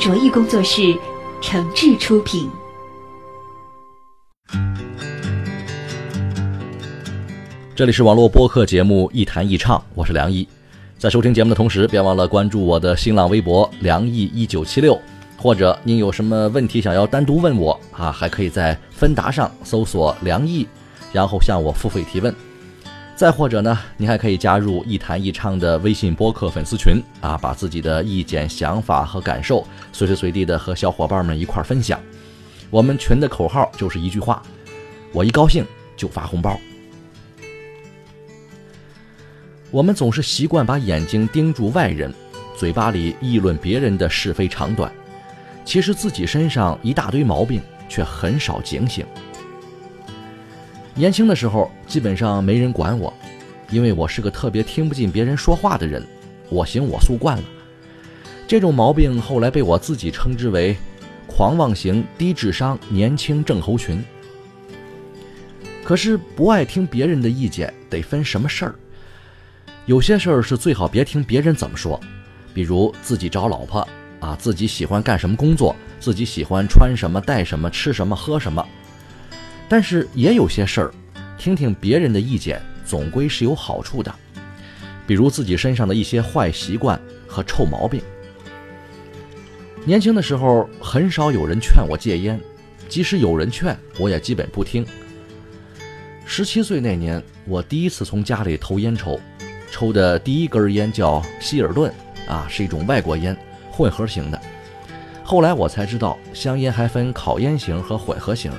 卓艺工作室诚挚出品。这里是网络播客节目《一谈一唱》，我是梁毅。在收听节目的同时，别忘了关注我的新浪微博“梁毅一九七六”，或者您有什么问题想要单独问我啊，还可以在芬达上搜索“梁毅”，然后向我付费提问。再或者呢，您还可以加入“一谈一唱”的微信播客粉丝群啊，把自己的意见、想法和感受随时随地的和小伙伴们一块分享。我们群的口号就是一句话：我一高兴就发红包。我们总是习惯把眼睛盯住外人，嘴巴里议论别人的是非长短，其实自己身上一大堆毛病，却很少警醒。年轻的时候，基本上没人管我，因为我是个特别听不进别人说话的人，我行我素惯了。这种毛病后来被我自己称之为“狂妄型低智商年轻症候群”。可是不爱听别人的意见，得分什么事儿？有些事儿是最好别听别人怎么说，比如自己找老婆啊，自己喜欢干什么工作，自己喜欢穿什么、戴什么、吃什么、喝什么。但是也有些事儿，听听别人的意见总归是有好处的，比如自己身上的一些坏习惯和臭毛病。年轻的时候很少有人劝我戒烟，即使有人劝，我也基本不听。十七岁那年，我第一次从家里偷烟抽。抽的第一根烟叫希尔顿，啊，是一种外国烟，混合型的。后来我才知道，香烟还分烤烟型和混合型。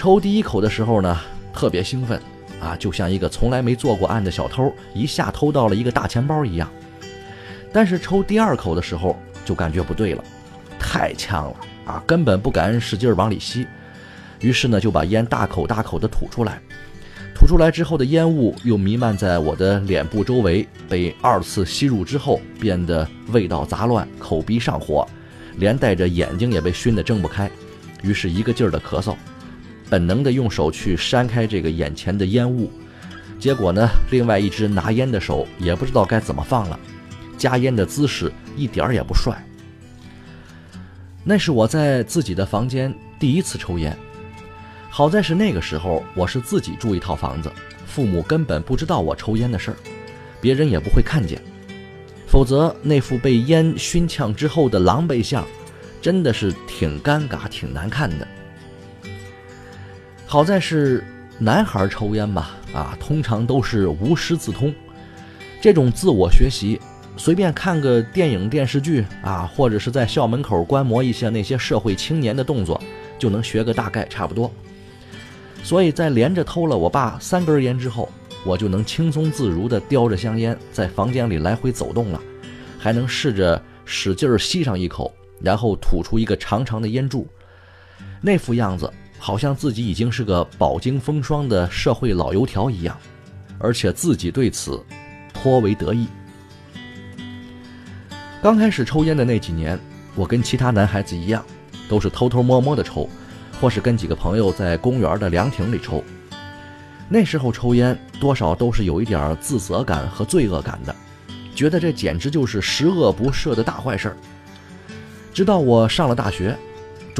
抽第一口的时候呢，特别兴奋，啊，就像一个从来没做过案的小偷一下偷到了一个大钱包一样。但是抽第二口的时候就感觉不对了，太呛了，啊，根本不敢使劲往里吸。于是呢，就把烟大口大口的吐出来。吐出来之后的烟雾又弥漫在我的脸部周围，被二次吸入之后变得味道杂乱，口鼻上火，连带着眼睛也被熏得睁不开，于是一个劲儿的咳嗽，本能的用手去扇开这个眼前的烟雾，结果呢，另外一只拿烟的手也不知道该怎么放了，夹烟的姿势一点儿也不帅。那是我在自己的房间第一次抽烟。好在是那个时候，我是自己住一套房子，父母根本不知道我抽烟的事儿，别人也不会看见，否则那副被烟熏呛之后的狼狈相，真的是挺尴尬、挺难看的。好在是男孩抽烟吧，啊，通常都是无师自通，这种自我学习，随便看个电影、电视剧啊，或者是在校门口观摩一下那些社会青年的动作，就能学个大概，差不多。所以在连着偷了我爸三根烟之后，我就能轻松自如地叼着香烟在房间里来回走动了，还能试着使劲吸上一口，然后吐出一个长长的烟柱，那副样子好像自己已经是个饱经风霜的社会老油条一样，而且自己对此颇为得意。刚开始抽烟的那几年，我跟其他男孩子一样，都是偷偷摸摸的抽。或是跟几个朋友在公园的凉亭里抽，那时候抽烟多少都是有一点自责感和罪恶感的，觉得这简直就是十恶不赦的大坏事儿。直到我上了大学，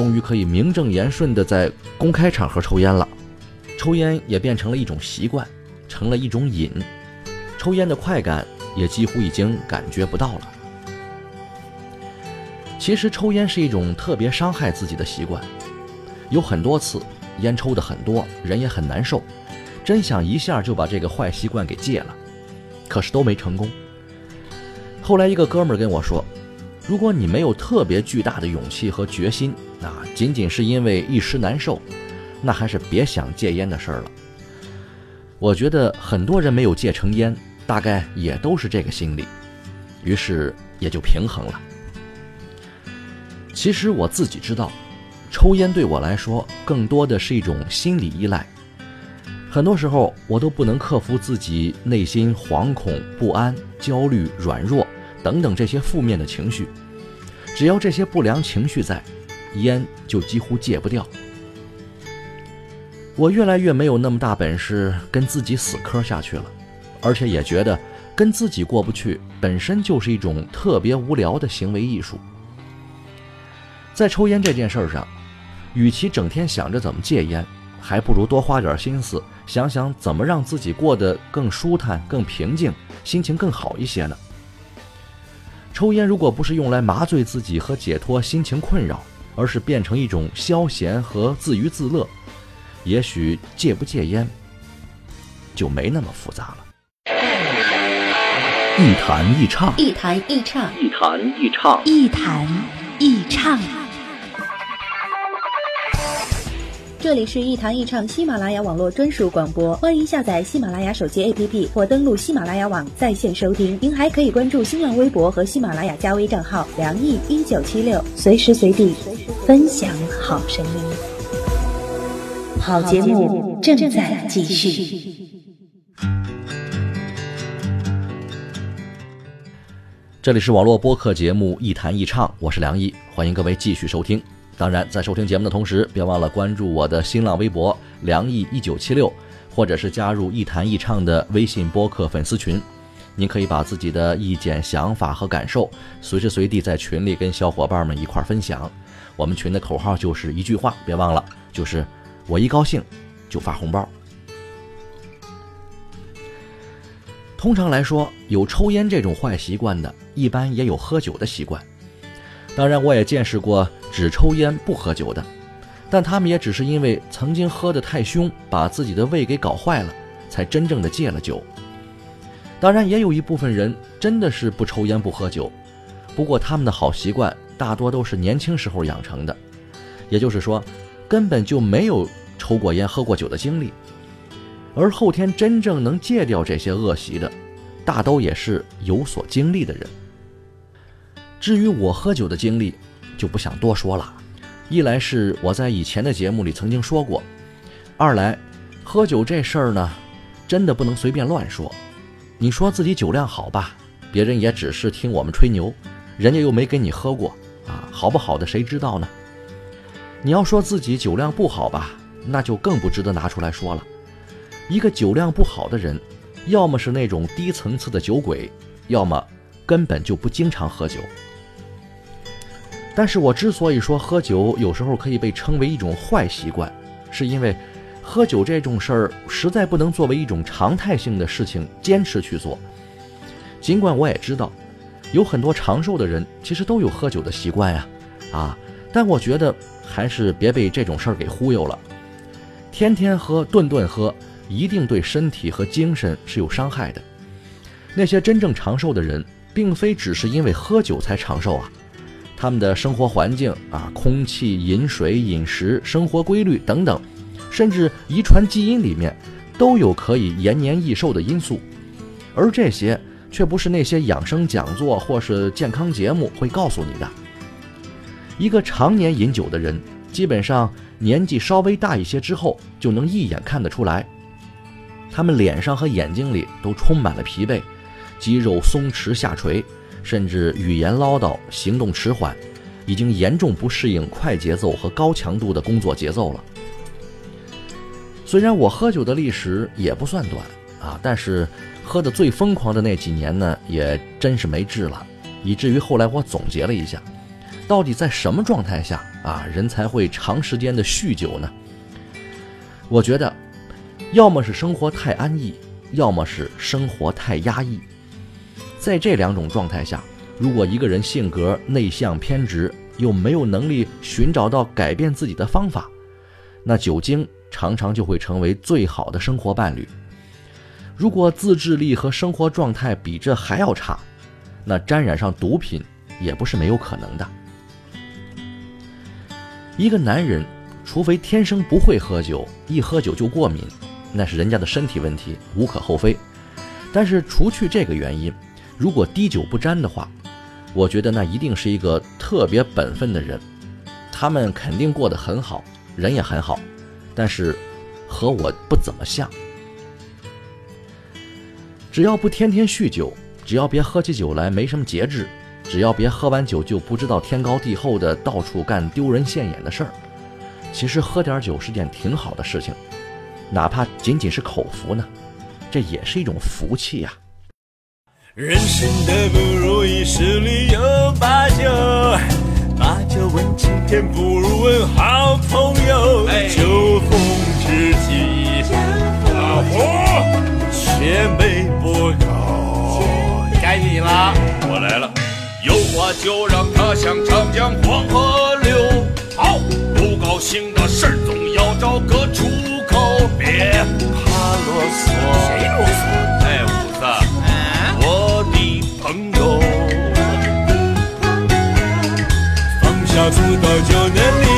终于可以名正言顺地在公开场合抽烟了，抽烟也变成了一种习惯，成了一种瘾，抽烟的快感也几乎已经感觉不到了。其实抽烟是一种特别伤害自己的习惯。有很多次，烟抽的很多，人也很难受，真想一下就把这个坏习惯给戒了，可是都没成功。后来一个哥们儿跟我说：“如果你没有特别巨大的勇气和决心，啊，仅仅是因为一时难受，那还是别想戒烟的事儿了。我觉得很多人没有戒成烟，大概也都是这个心理，于是也就平衡了。其实我自己知道，抽烟对我来说更多的是一种心理依赖。很多时候，我都不能克服自己内心惶恐、不安、焦虑、软弱等等这些负面的情绪。只要这些不良情绪在，烟就几乎戒不掉。我越来越没有那么大本事跟自己死磕下去了，而且也觉得跟自己过不去本身就是一种特别无聊的行为艺术。在抽烟这件事上，与其整天想着怎么戒烟，还不如多花点心思想想怎么让自己过得更舒坦、更平静，心情更好一些呢。抽烟如果不是用来麻醉自己和解脱心情困扰，而是变成一种消闲和自娱自乐。也许戒不戒烟就没那么复杂了。一弹一唱，一弹一唱，一弹一唱，一弹一唱。这里是一弹一唱喜马拉雅网络专属广播，欢迎下载喜马拉雅手机 APP 或登录喜马拉雅网在线收听。您还可以关注新浪微博和喜马拉雅加微账号“梁毅一九七六”，随时随地分享好声音。好节目正在继续。这里是网络播客节目《一谈一唱》，我是梁毅，欢迎各位继续收听。当然，在收听节目的同时，别忘了关注我的新浪微博“梁毅一九七六”，或者是加入《一谈一唱》的微信播客粉丝群。您可以把自己的意见、想法和感受随时随地在群里跟小伙伴们一块分享。我们群的口号就是一句话，别忘了，就是。我一高兴就发红包。通常来说，有抽烟这种坏习惯的，一般也有喝酒的习惯。当然，我也见识过只抽烟不喝酒的，但他们也只是因为曾经喝得太凶，把自己的胃给搞坏了，才真正的戒了酒。当然，也有一部分人真的是不抽烟不喝酒，不过他们的好习惯大多都是年轻时候养成的，也就是说，根本就没有。抽过烟、喝过酒的经历，而后天真正能戒掉这些恶习的，大都也是有所经历的人。至于我喝酒的经历，就不想多说了。一来是我在以前的节目里曾经说过，二来喝酒这事儿呢，真的不能随便乱说。你说自己酒量好吧，别人也只是听我们吹牛，人家又没跟你喝过啊，好不好的谁知道呢？你要说自己酒量不好吧？那就更不值得拿出来说了。一个酒量不好的人，要么是那种低层次的酒鬼，要么根本就不经常喝酒。但是我之所以说喝酒有时候可以被称为一种坏习惯，是因为喝酒这种事儿实在不能作为一种常态性的事情坚持去做。尽管我也知道，有很多长寿的人其实都有喝酒的习惯呀，啊，但我觉得还是别被这种事儿给忽悠了。天天喝，顿顿喝，一定对身体和精神是有伤害的。那些真正长寿的人，并非只是因为喝酒才长寿啊，他们的生活环境啊，空气、饮水、饮食、生活规律等等，甚至遗传基因里面，都有可以延年益寿的因素。而这些却不是那些养生讲座或是健康节目会告诉你的。一个常年饮酒的人，基本上。年纪稍微大一些之后，就能一眼看得出来，他们脸上和眼睛里都充满了疲惫，肌肉松弛下垂，甚至语言唠叨，行动迟缓，已经严重不适应快节奏和高强度的工作节奏了。虽然我喝酒的历史也不算短啊，但是喝的最疯狂的那几年呢，也真是没治了，以至于后来我总结了一下。到底在什么状态下啊，人才会长时间的酗酒呢？我觉得，要么是生活太安逸，要么是生活太压抑。在这两种状态下，如果一个人性格内向偏执，又没有能力寻找到改变自己的方法，那酒精常常就会成为最好的生活伴侣。如果自制力和生活状态比这还要差，那沾染上毒品也不是没有可能的。一个男人，除非天生不会喝酒，一喝酒就过敏，那是人家的身体问题，无可厚非。但是除去这个原因，如果滴酒不沾的话，我觉得那一定是一个特别本分的人。他们肯定过得很好，人也很好，但是和我不怎么像。只要不天天酗酒，只要别喝起酒来没什么节制，只要别喝完酒就不知道天高地厚的到处干丢人现眼的事儿，其实喝点酒是件挺好的事情，哪怕仅仅是口福呢，这也是一种福气呀。人生的不如意十里有八九，八九问青天不如问好朋友，酒逢知己老婆。千杯不够，该你了，我来了。有话就让它向长江黄河流。好，不高兴的事儿总要找个出口，别怕啰嗦。谁啰嗦？哎，放下屠刀，就能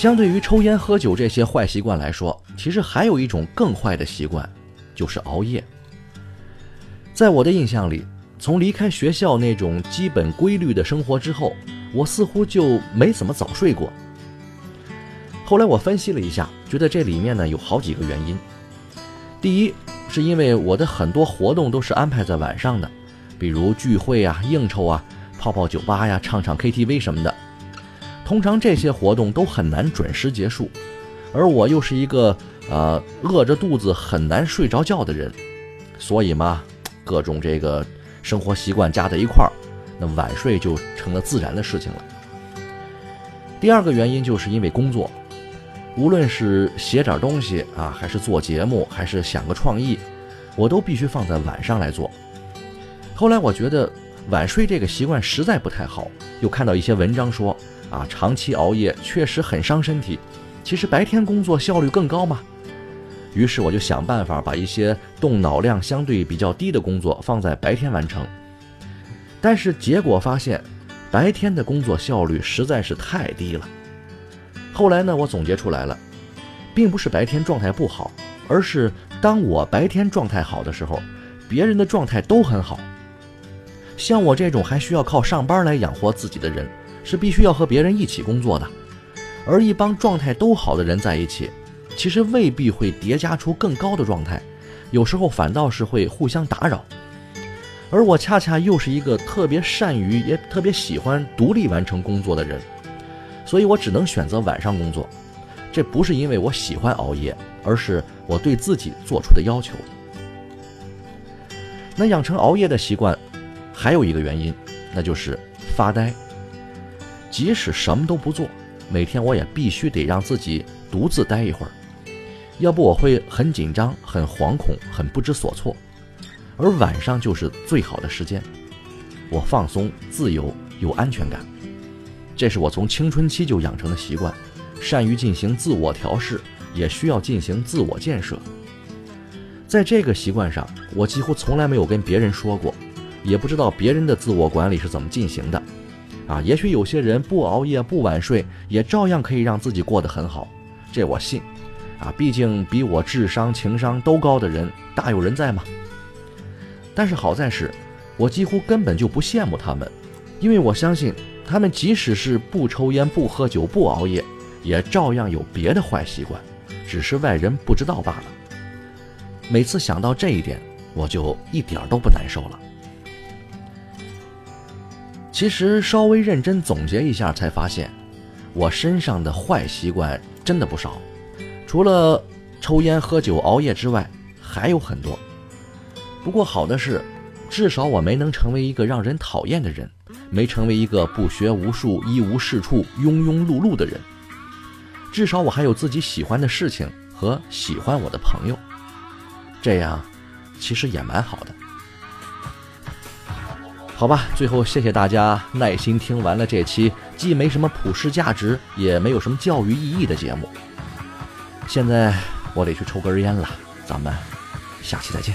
相对于抽烟喝酒这些坏习惯来说，其实还有一种更坏的习惯，就是熬夜。在我的印象里，从离开学校那种基本规律的生活之后，我似乎就没怎么早睡过。后来我分析了一下，觉得这里面呢有好几个原因。第一，是因为我的很多活动都是安排在晚上的，比如聚会啊、应酬啊、泡泡酒吧呀、唱唱 KTV 什么的。通常这些活动都很难准时结束，而我又是一个呃饿着肚子很难睡着觉的人，所以嘛，各种这个生活习惯加在一块儿，那晚睡就成了自然的事情了。第二个原因就是因为工作，无论是写点东西啊，还是做节目，还是想个创意，我都必须放在晚上来做。后来我觉得晚睡这个习惯实在不太好，又看到一些文章说。啊，长期熬夜确实很伤身体。其实白天工作效率更高嘛。于是我就想办法把一些动脑量相对比较低的工作放在白天完成。但是结果发现，白天的工作效率实在是太低了。后来呢，我总结出来了，并不是白天状态不好，而是当我白天状态好的时候，别人的状态都很好。像我这种还需要靠上班来养活自己的人。是必须要和别人一起工作的，而一帮状态都好的人在一起，其实未必会叠加出更高的状态，有时候反倒是会互相打扰。而我恰恰又是一个特别善于也特别喜欢独立完成工作的人，所以我只能选择晚上工作。这不是因为我喜欢熬夜，而是我对自己做出的要求。那养成熬夜的习惯，还有一个原因，那就是发呆。即使什么都不做，每天我也必须得让自己独自待一会儿，要不我会很紧张、很惶恐、很不知所措。而晚上就是最好的时间，我放松、自由、有安全感。这是我从青春期就养成的习惯，善于进行自我调试，也需要进行自我建设。在这个习惯上，我几乎从来没有跟别人说过，也不知道别人的自我管理是怎么进行的。啊，也许有些人不熬夜不晚睡，也照样可以让自己过得很好，这我信。啊，毕竟比我智商情商都高的人大有人在嘛。但是好在是，我几乎根本就不羡慕他们，因为我相信他们即使是不抽烟不喝酒不熬夜，也照样有别的坏习惯，只是外人不知道罢了。每次想到这一点，我就一点都不难受了。其实稍微认真总结一下，才发现，我身上的坏习惯真的不少，除了抽烟、喝酒、熬夜之外，还有很多。不过好的是，至少我没能成为一个让人讨厌的人，没成为一个不学无术、一无是处、庸庸碌碌的人。至少我还有自己喜欢的事情和喜欢我的朋友，这样其实也蛮好的。好吧，最后谢谢大家耐心听完了这期既没什么普世价值，也没有什么教育意义的节目。现在我得去抽根烟了，咱们下期再见。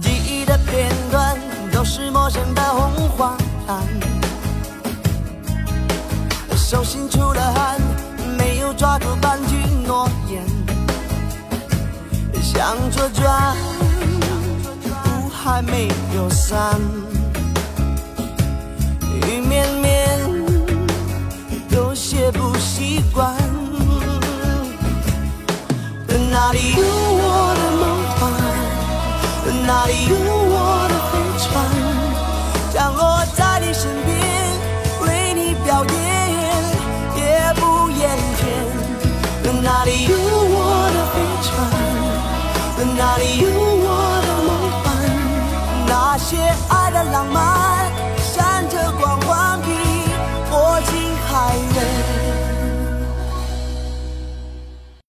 记忆的片段都是陌生的红黄蓝，手心出了汗，没有抓住半句诺言，向左转，雾还没有散。雨绵绵，有些不习惯。哪里有我的梦幻？哪里